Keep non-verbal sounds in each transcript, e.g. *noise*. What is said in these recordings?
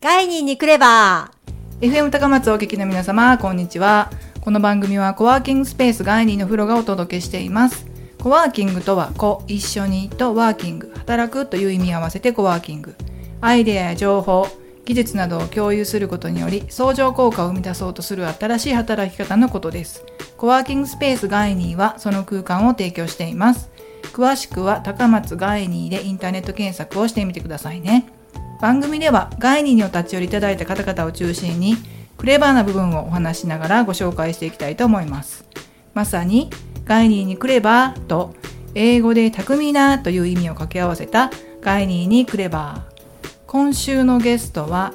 ガイニーに来れば FM 高松お聞きの皆様、こんにちは。この番組はコワーキングスペースガイニーの風呂がお届けしています。コワーキングとは、コ、一緒にとワーキング、働くという意味合わせてコワーキング。アイデアや情報、技術などを共有することにより、相乗効果を生み出そうとする新しい働き方のことです。コワーキングスペースガイニーはその空間を提供しています。詳しくは高松ガイニーでインターネット検索をしてみてくださいね。番組ではガイニーにお立ち寄りいただいた方々を中心にクレバーな部分をお話しながらご紹介していきたいと思います。まさにガイニーにクレバーと英語で巧みなという意味を掛け合わせたガイニーにクレバー。今週のゲストは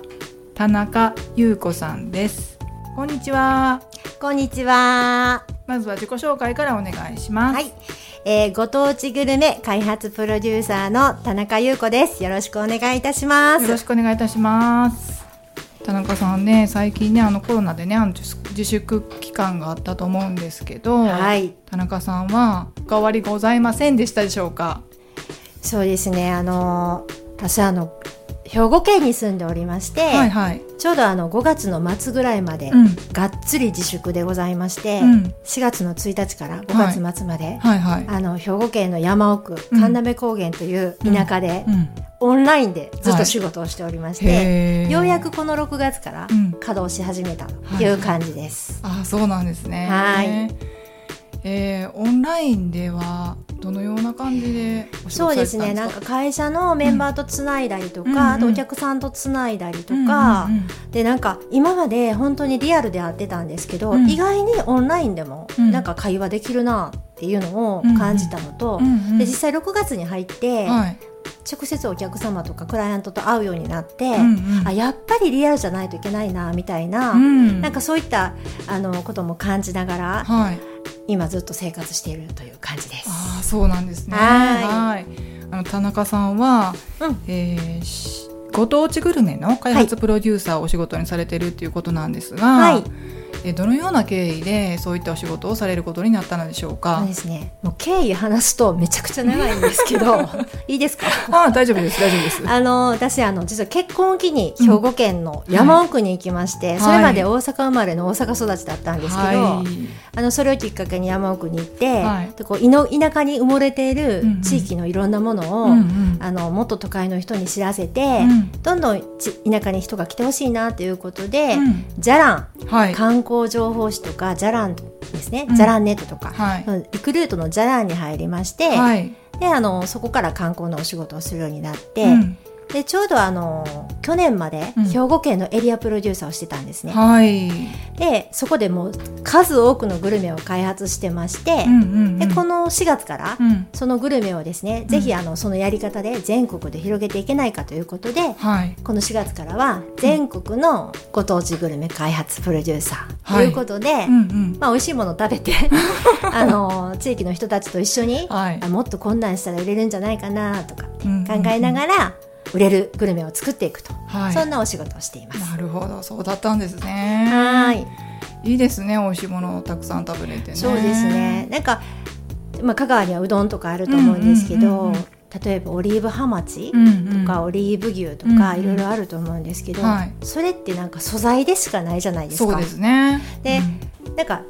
田中優子さんです。こんにちは。こんにちは。まずは自己紹介からお願いします。はい。えーご当地グルメ開発プロデューサーの田中優子です。よろしくお願いいたします。よろしくお願いいたします。田中さんね、最近ね、あのコロナでね、あの自粛期間があったと思うんですけど、はい。田中さんはお変わりございませんでしたでしょうか？そうですね。あのー私あの、兵庫県に住んでおりまして、はいはい。ちょうどあの5月の末ぐらいまで、うん。がっつり自粛でございまして、うん4月の1日から5月末まで、はいはい。あの兵庫県の山奥うん神鍋高原という田舎で、うん。オンラインでずっと仕事をしておりまして、へーようやくこの6月からうん稼働し始めたという感じです。あ、そうなんですね。はい。えー、オンラインではどのような感じでそうですね。なんか会社のメンバーとつないだりとか、うんあとお客さんとつないだりとか、うんうんでなんか今まで本当にリアルで会ってたんですけど、うん。意外にオンラインでもうん。なんか会話できるなっていうのを感じたのと、うんうんで実際6月に入って、はい。直接お客様とかクライアントと会うようになって、うんうん。あやっぱりリアルじゃないといけないなみたいな、うん。なんかそういったあのことも感じながらはい。今ずっと生活しているという感じです。ああ、そうなんですね。はいはい。あの田中さんは、うんえーしご当地グルメの開発プロデューサーをお仕事にされてるっていうことなんですが、はいえーどのような経緯でそういったお仕事をされることになったのでしょうそうかで。すね。もう経緯話すとめちゃくちゃ長いんですけど、*laughs* いいですか？ああ、大丈夫です、大丈夫です。あの、私、あの、実は結婚を機に兵庫県の山奥に行きまして、はいそれまで大阪生まれの大阪育ちだったんですけど、はい。あの、それをきっかけに山奥に行って、はいでこういの田舎に埋もれているうんうん地域のいろんなものを、うんうんあの、もっと都会の人に知らせて、うんどんどんち田舎に人が来てほしいなということで、うんじゃらん、はい。観光情報誌とか、じゃらんですね、うん。じゃらんネットとか、はい。リクルートのじゃらんに入りまして、はい。であのそこから観光のお仕事をするようになって、うんでちょうどあの去年までうん。兵庫県のエリアプロデューサーをしてたんですね、はい。でそこでもう数多くのグルメを開発してまして、うんうんうん。でこの4月から、うん。そのグルメをですね、ぜひあのそのやり方で全国で広げていけないかということではい。この4月からは全国のご当地グルメ開発プロデューサーとはい。いうことで、うんうん。まあ、美味しいものを食べて *laughs* あの地域の人たちと一緒に、はい。あもっとこんなんしたら売れるんじゃないかなとか考えながら売れるグルメを作っていくと、はい。そんなお仕事をしています。なるほど、そうだったんですね。はいいいですね、美味しいものをたくさん食べれてね。そうですね。なんか、まあ、香川にはうどんとかあると思うんですけど、うんうんうんうん例えばオリーブハマチうんうん。とかオリーブ牛とうんうんかいろいろあると思うんですけど、はいそれってなんか素材でしかないじゃないですか。そうですね。でなんか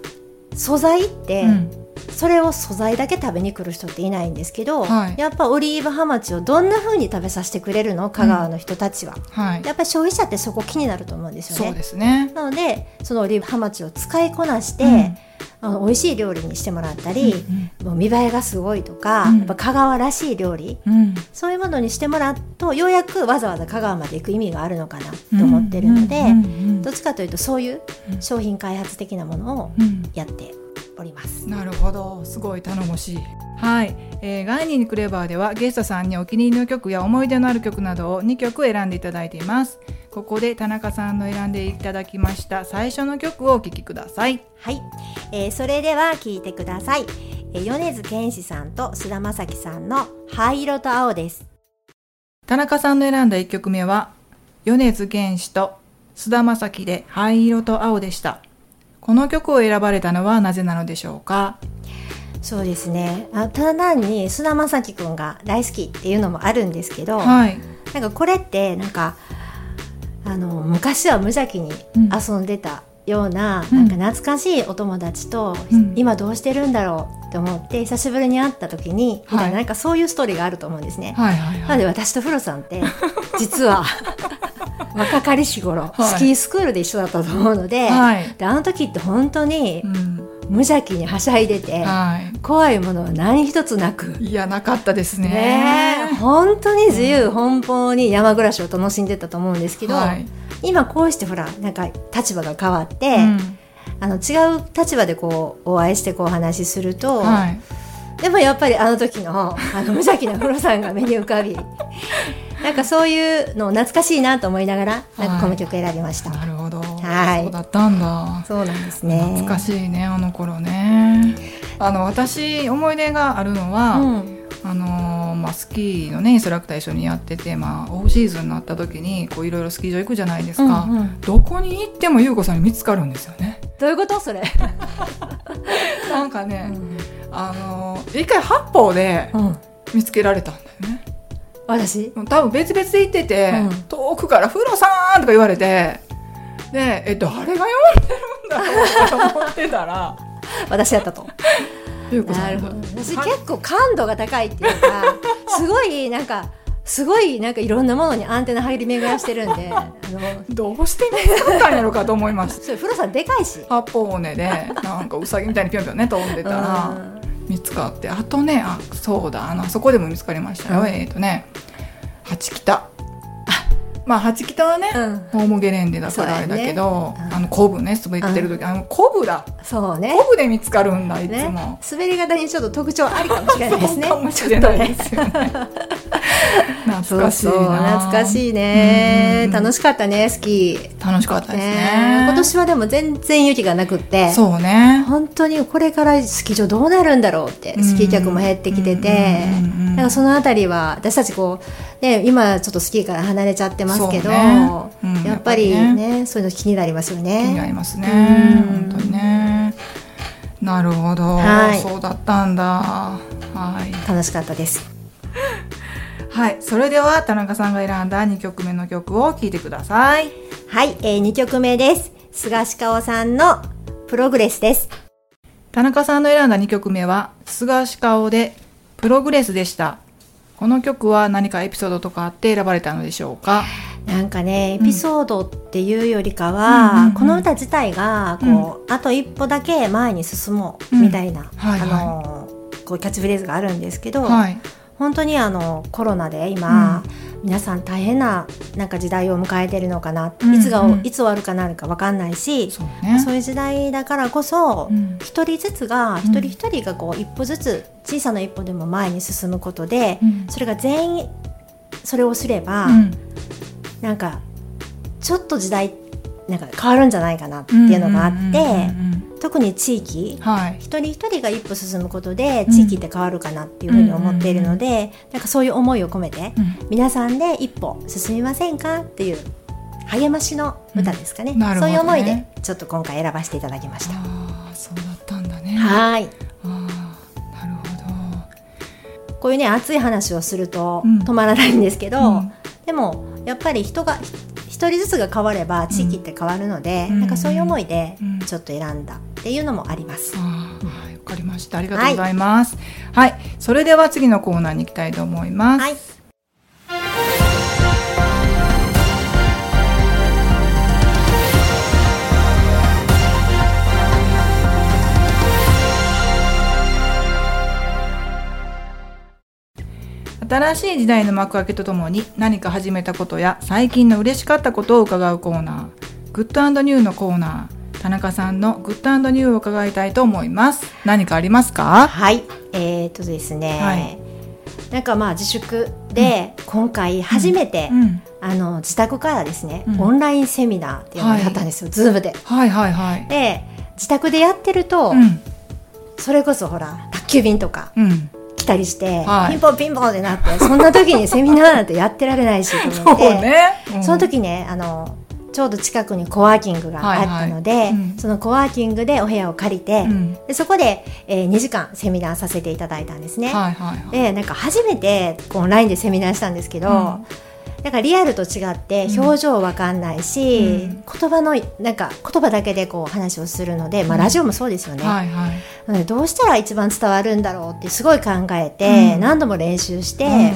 素材って、うんうんそれを素材だけ食べに来る人っていないんですけど、はい。やっぱオリーブハマチをどんな風に食べさせてくれるの香川の人たちは、はい。やっぱり消費者ってそこ気になると思うんですよね。ね。なのでそのオリーブハマチを使いこなして、うん。あの美味しい料理にしてもらったり、うんもう見栄えがすごいとか、うん。やっぱ香川らしい料理うん。そういうものにしてもらうとようやくわざわざ香川まで行く意味があるのかなと思ってるので、うんうんうん。どっちかというとそういううん。商品開発的なものをうん。やっております。なるほど。すごい頼もしい。はい、えーガイニーにクレバーではゲストさんにお気に入りの曲や思い出のある曲などを2曲選んでいただいています。ここで田中さんの選んでいただきました最初の曲をお聴きください。はい、えーそれでは聞いてください、えー米津玄師さんと菅田将暉さんの灰色と青です。田中さんの選んだ1曲目は米津玄師と菅田将暉で灰色と青でしたこの曲を選ばれたのはなぜなのでしょうか？そうですね。あただ単に菅田将暉くんが大好きっていうのもあるんですけど、はい。なんかこれってなんかああの昔は無邪気にうん。遊んでたような,、うん。なんか懐かしいお友達と、うん。今どうしてるんだろうって思って久しぶりに会った時に、みたいななんかそういうストーリーがあると思うんですね。はいはいはい。なので私とフロさんって実は *laughs* 若かりし頃、はい。スキースクールで一緒だったと思うので,、はい。であの時って本当にうん。無邪気にはしゃいでて、は怖いものは何一つなく。いいやなかったですね。ね。え本当に自由奔放に山暮らしを楽しんでたと思うんですけど、はい。今こうしてほらなんか立場が変わって、うん。あの違う立場でこうお会いしてこうお話しすると、はい。でもやっぱりあの時のあの無邪気なフロさんが目に浮かびなんかそういうのを懐かしいなと思いながらなんかこの曲選びました、なるほど。はい。そうだったんだ。そうなんですね。懐かしいねあの頃ね。あの私思い出があるのは、うん。あのーまあ、スキーのねインストラクター一緒にやってて、まあ、オフシーズンになった時にこういろいろスキー場行くじゃないですか、うんうん。どこに行っても優子さんに見つかるんですよね。どういうこと？それ、*laughs* なんかね、うん。あのー一回八方でうん。見つけられたんだ私？多分別々で行ってて、うん。遠くから「風呂さん!」とか言われてでえ誰が呼んでるんだろうと思ってたら *laughs* 私やったと。なるほど。私はい結構感度が高いっていうか *laughs* すごいなんかすごいなんかいろんなものにアンテナ入り巡らしてるんであのどうして見つかったんやろうかと思いました *laughs* それさんでかいし。八方尾根でなんかウサギみたいにぴょんぴょんね飛んでたら見つかってあとねあそうだあのあそこでも見つかりましたよ、うんえっ、とね八北まあ八北はね、うん。ホームゲレンデだからあれだけど、あのコブね滑ってる時、あのコブだ。そうね。コブで見つかるんだいつね。も、滑り方にちょっと特徴ありかもしれないですね。*laughs* かもしれないですよね。懐かしい懐かしいね。うん。楽しかったねスキー。楽しかったですね。ね。今年はでも全然雪がなくって。そうね。本当にこれからスキー場どうなるんだろうってスキー客も減ってきてて。うんからそのあたりは私たちこう、ね、今ちょっとスキーから離れちゃってますけど、ね。うんやっぱりやっぱね。そういうの気になりますよ気になね。りますね。うん。本当にね。なるほど、はい。そうだったんだ。はい。楽しかったです。*laughs* はい。それでは田中さんが選んだ2曲目の曲を聴いてください。はい、えー、2曲目です。菅氏香さんのプログレスです。田中さんの選んだ2曲目は菅氏顔でプログレスでしたこの曲は何かエピソードとかあって選ばれたのでしょうか？なんかねエうん。ピソードっていうよりかうんうんは、うん。この歌自体がこう、あと一歩だけ前に進もうみたいな、はいはい。あのこうキャッチフレーズがあるんですけど、はい。本当にあのコロナで今、皆さん大変ななんか時代を迎えてるのかな、うんいつがうん。いつ終わるかなるか分かんないし、そうね。そういう時代だからこそ、うん。一人ずつが一人一人がこう一歩ずつ小さな一歩でも前に進むことで、うん。それが全員それをすれば、うん。なんかちょっと時代なんか変わるんじゃないかなっていうのがあって、特に地域はい。一人一人が一歩進むことで地域って変わるかなっていうふうに思っているので、なんかそういう思いを込めて、うん。皆さんで一歩進みませんかっていう励ましの歌ですかね,、うん。ね。そういう思いでちょっと今回選ばせていただきました。ああそうだったんだね。はい。ああなるほこういうね熱い話をするとうん。止まらないんですけど、うん。でもやっぱり人が一人ずつが変われば地域って変わるので、うん。なんかそういう思いでうん。ちょっと選んだっていうのもあります。ああはいわかりました。ありがとうございます。はい、それでは次のコーナーに行きたいと思います。はい、新しい時代の幕開けとともに何か始めたことや最近の嬉しかったことを伺うコーナー。 Good New のコーナー。田中さんの Good New を伺いたいと思います。何かありますか？はい、えー、っとですね、はい。なんかまあ自粛で今回初めて、うん。あの自宅からですね、うん。オンラインセミナーっていうのをやったんですよ、ズームで。はいはいはい。で自宅でやってると、うん。それこそほら宅急便とかうん来たりして、はい。ピンポンピンポンってなって *laughs* そんな時にセミナーなんてやってられないしと思って、*laughs* ね、うん。その時ねあのちょうど近くにコワーキングがあったので、はいはいうん。そのコワーキングでお部屋を借りて、うん。でそこで、えー2時間セミナーさせていただいたんですね。はいはいはい。でなんか初めてオンラインでセミナーしたんですけど、うんだからリアルと違って表情わかんないし、うん。言葉のなんか言葉だけでこう話をするので、まあ、うん。ラジオもそうですよね、はいはい。どうしたら一番伝わるんだろうってすごい考えて、うん。何度も練習して、うん。やっ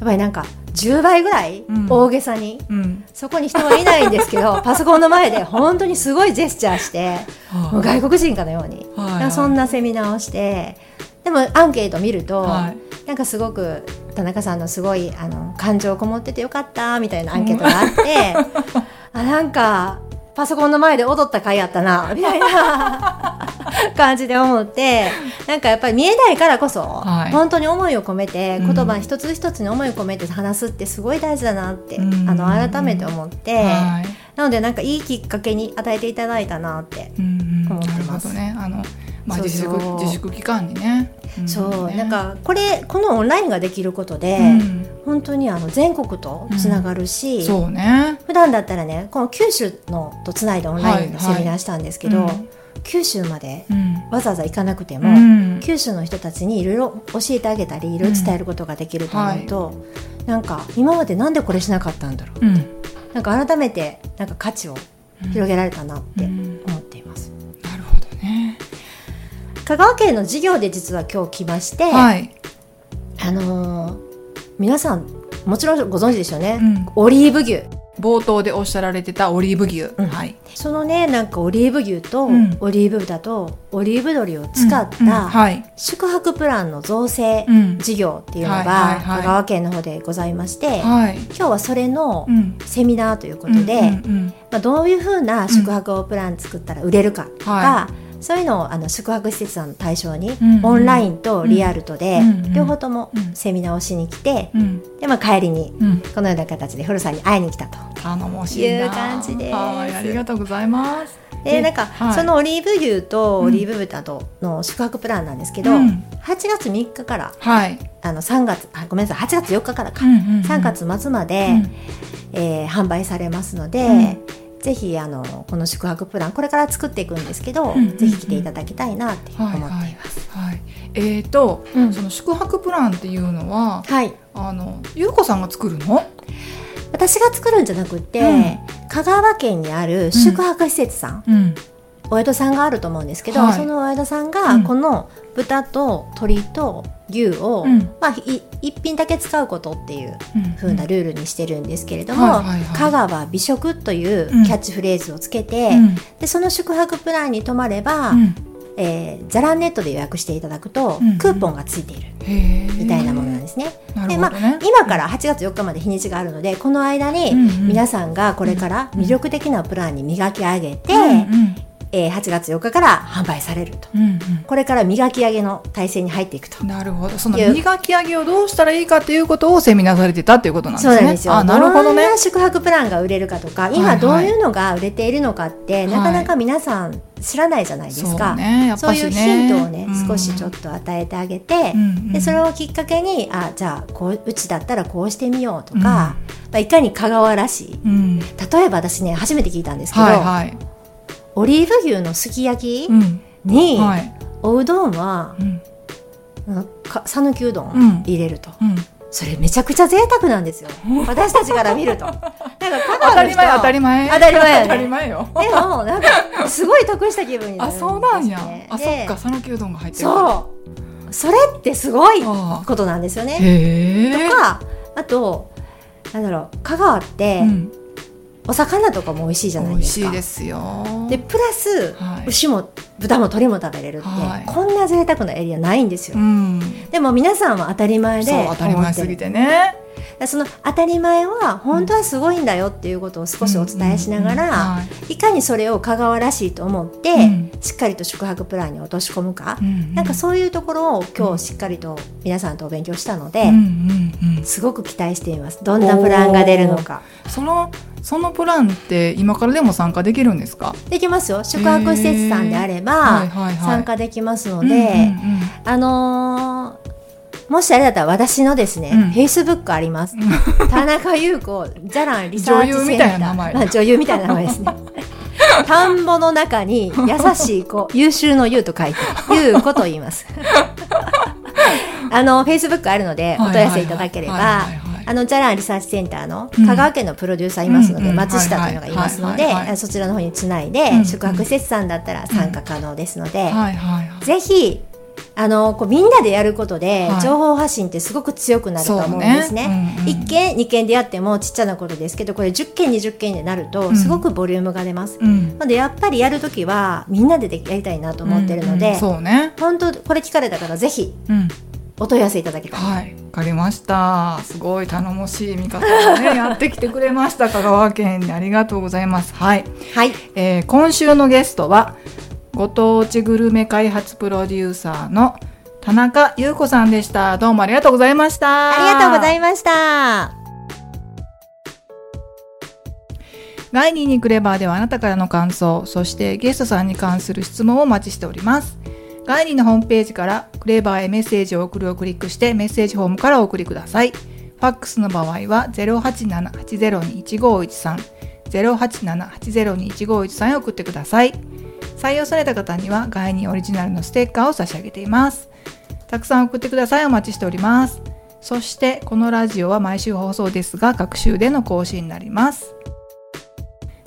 ぱりなんか10倍ぐらいうん。大げさに、うん。そこに人はいないんですけど *laughs* パソコンの前で本当にすごいジェスチャーしてもう外国人かのように、はいだからそんなセミナーをしてでもアンケート見ると、はいなんかすごく田中さんのすごいあの感情こもっててよかったみたいなアンケートがあって、*laughs* あなんかパソコンの前で踊った回やったなみたいな *laughs* 感じで思ってなんかやっぱり見えないからこそ、はい。本当に思いを込めてうん。言葉一つ一つに思いを込めて話すってすごい大事だなって、うん。あの改めて思って、はい。なのでなんかいいきっかけに与えていただいたなってうんうん。思ってます。ほどね。あのまあ自粛自粛期間にね。んそう、ね。なんかこれこのオンラインができることで、うん。本当にあの全国とつながるし、そうね。普段だったらねこの九州のとつないでオンラインではいセミナーしたんですけど、うん。九州までうん。わざわざ行かなくても、うん。九州の人たちにいろいろ教えてあげたりいろいろ伝えることができると思うと、なんか今までなんでこれしなかったんだろううんなんか改めてなんか価値を広げられたなってうん思って香川県の授業で実は今日来まして、はい。あのー皆さんもちろんご存知ですよね、うん。オリーブ牛。冒頭でおっしゃられてたオリーブ牛。うん。はい。そのねなんかオリーブ牛とうん。オリーブ豚とオリーブ鶏を使ったはい。宿泊プランの造成うん。事業っていうのが香川県の方でございましてはい。今日はそれのうん。セミナーということで、まあ、どういうふうな宿泊プラン作ったら売れるかとか、はそういうのをあの宿泊施設さんの対象に、うん。オンラインとリアルとで、うん。両方ともうん。セミナーをしに来て、うん。でまあ、帰りにうん。このような形で古さんに会いに来たと。頼もしいう感じです。はいありがとうございます。でなんか、はい。そのオリーブ牛とうん。オリーブ豚との宿泊プランなんですけど、うん。8月3日からはい。あの3月あごめんなさい8月4日からか、うんうんうん。3月末まで、うん。えー販売されますので、うんぜひあのこの宿泊プランこれから作っていくんですけど、うんうんうん。ぜひ来ていただきたいなって思っています。はい、はい、えーと、うん。その宿泊プランっていうのははい、あの優子さんが作るの？私が作るんじゃなくて、うん。香川県にある宿泊施設さん、うんお宿さんがあると思うんですけど、はい。そのお宿さんうがん。この豚と鶏と牛を、うん。まあ、い一品だけ使うことっていう風なルールにしてるんですけれども、香川美食といううん。キャッチフレーズをつけて、うん。でその宿泊プランに泊まれば、うん。えー、ザランネットで予約していただくと、うんクーポンがついている。みたいなものなんですね。なでまあ今から8月4日まで日にちがあるのでこの間に皆さんがこれから魅力的なプランに磨き上げて、うんうんえー8月4日から販売されると。うんこれから磨き上げの体制に入っていくと。うん、なるほど。そのいう。磨き上げをどうしたらいいかっていうことをセミナーされてたっていうことなんですね。そうなんですよ。あなるほどね。どんな宿泊プランが売れるかとかい今どういうのが売れているのかって、い。なかなか皆さん知らないじゃないですそうか。ね。やっそういうヒントをね、うん。少しちょっと与えてあげて、うんうん。でそれをきっかけにあじゃあこううちだったらこうしてみようとか、まあ、いかに香川らしい。うん。例えば私ね初めて聞いたんですけど、はいはいオリーブ牛のすき焼きうん。に、はい。おうどんはうん。うんうどうん。ん入れると、うん。それめちゃくちゃ贅沢なんですよ。私たちから見ると。*laughs* なんか香当たり前当たり前。当たり前やね。当たり前よ。でもなんかすごい得した気分になるんあそうなんや。あそでっか讃岐うどんが入ってるそう。それってすごいあことなんですよあね。へえ。とかあとなんだろう香川って、うんお魚とかも美味しいじゃない美味ですか。しいですよ。でプラス、はい。牛も豚も鶏も食べれるって、はい。こんな贅沢なエリアないんですよ、うん。でも皆さんは当たり前でそう当たり前すぎてね。てその当たり前は本当はすごいんだよっていうことを少しお伝えしながら、い。いかにそれを香川らしいと思って、うん。しっかりと宿泊プランに落とし込むか、うんなんかそういうところを今日しっかりと皆さんとお勉強したので、すごく期待しています。どんなプランが出るのか。そのそのプランって今からでも参加できるんですか？できますよ。宿泊施設さんであれば、参加できますので、あのーもしあれだったら私のですね、うん。フェイスブックあります。田中優子ザランリサーチセンター。女優みたいな名前。まあ女優みたいな名前ですね。*laughs* 田んぼの中に優しい子、*laughs* 優秀の優と書いて、優子と言います。*laughs* あの、フェイスブックあるので、お問い合わせいただければ、あのジャランリサーチセンターのうん。香川県のプロデューサーいますので、松下というのがいますので、そちらの方につないで、うん宿泊施設さんだったら参加可能ですので、ぜひあのこうみんなでやることで、はい。情報発信ってすごく強くなると思うんですね。ねうんうん。1件2件でやってもちっちゃなことですけどこれ10件20件でなるとん。すごくボリュームが出ます。うん。なのでやっぱりやるときはみんなででやりたいなと思ってるので、うん。うん。そうね。本当これ聞かれた方ぜひうん。お問い合わせいただきたい。はい。わかりました。すごい頼もしい味方がね *laughs* やってきてくれました。香川県にありがとうございます。はい。はい、えー今週のゲストはご当地グルメ開発プロデューサーの田中優子さんでした。どうもありがとうございました。ありがとうございまました。ガイニーにクレバーではあなたからの感想そしてゲストさんに関する質問をお待ちしております。ガイニーのホームページからクレバーへメッセージを送るをクリックしてメッセージフォームからお送りください。ファックスの場合は087-802-1513 087-802-1513へ送ってください採用された方にはガイニーオリジナルのステッカーを差し上げています。たくさん送ってください。お待ちしております。そしてこのラジオは毎週放送ですが各週での更新になります。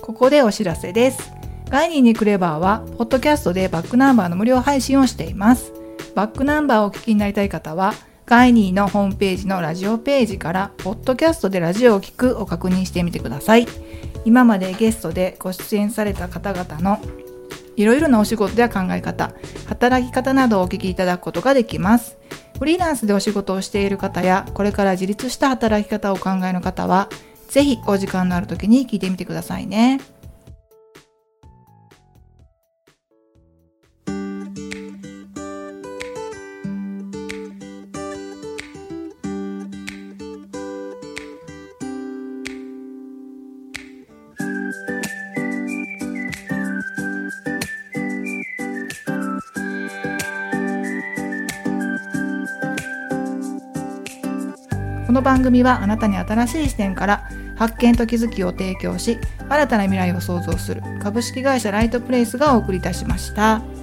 ここでお知らせです。ガイニーにクレバーはポッドキャストでバックナンバーの無料配信をしています。バックナンバーをお聞きになりたい方はガイニーのホームページのラジオページからポッドキャストでラジオを聞くを確認してみてください。今までゲストでご出演された方々のいろいろなお仕事や考え方、働き方などをお聞きいただくことができます。フリーランスでお仕事をしている方や、これから自立した働き方をお考えの方は、ぜひお時間のある時に聞いてみてくださいね。の番組はあなたに新しい視点から発見と気づきを提供し新たな未来を創造する株式会社ライトプレイスがお送りいたしました。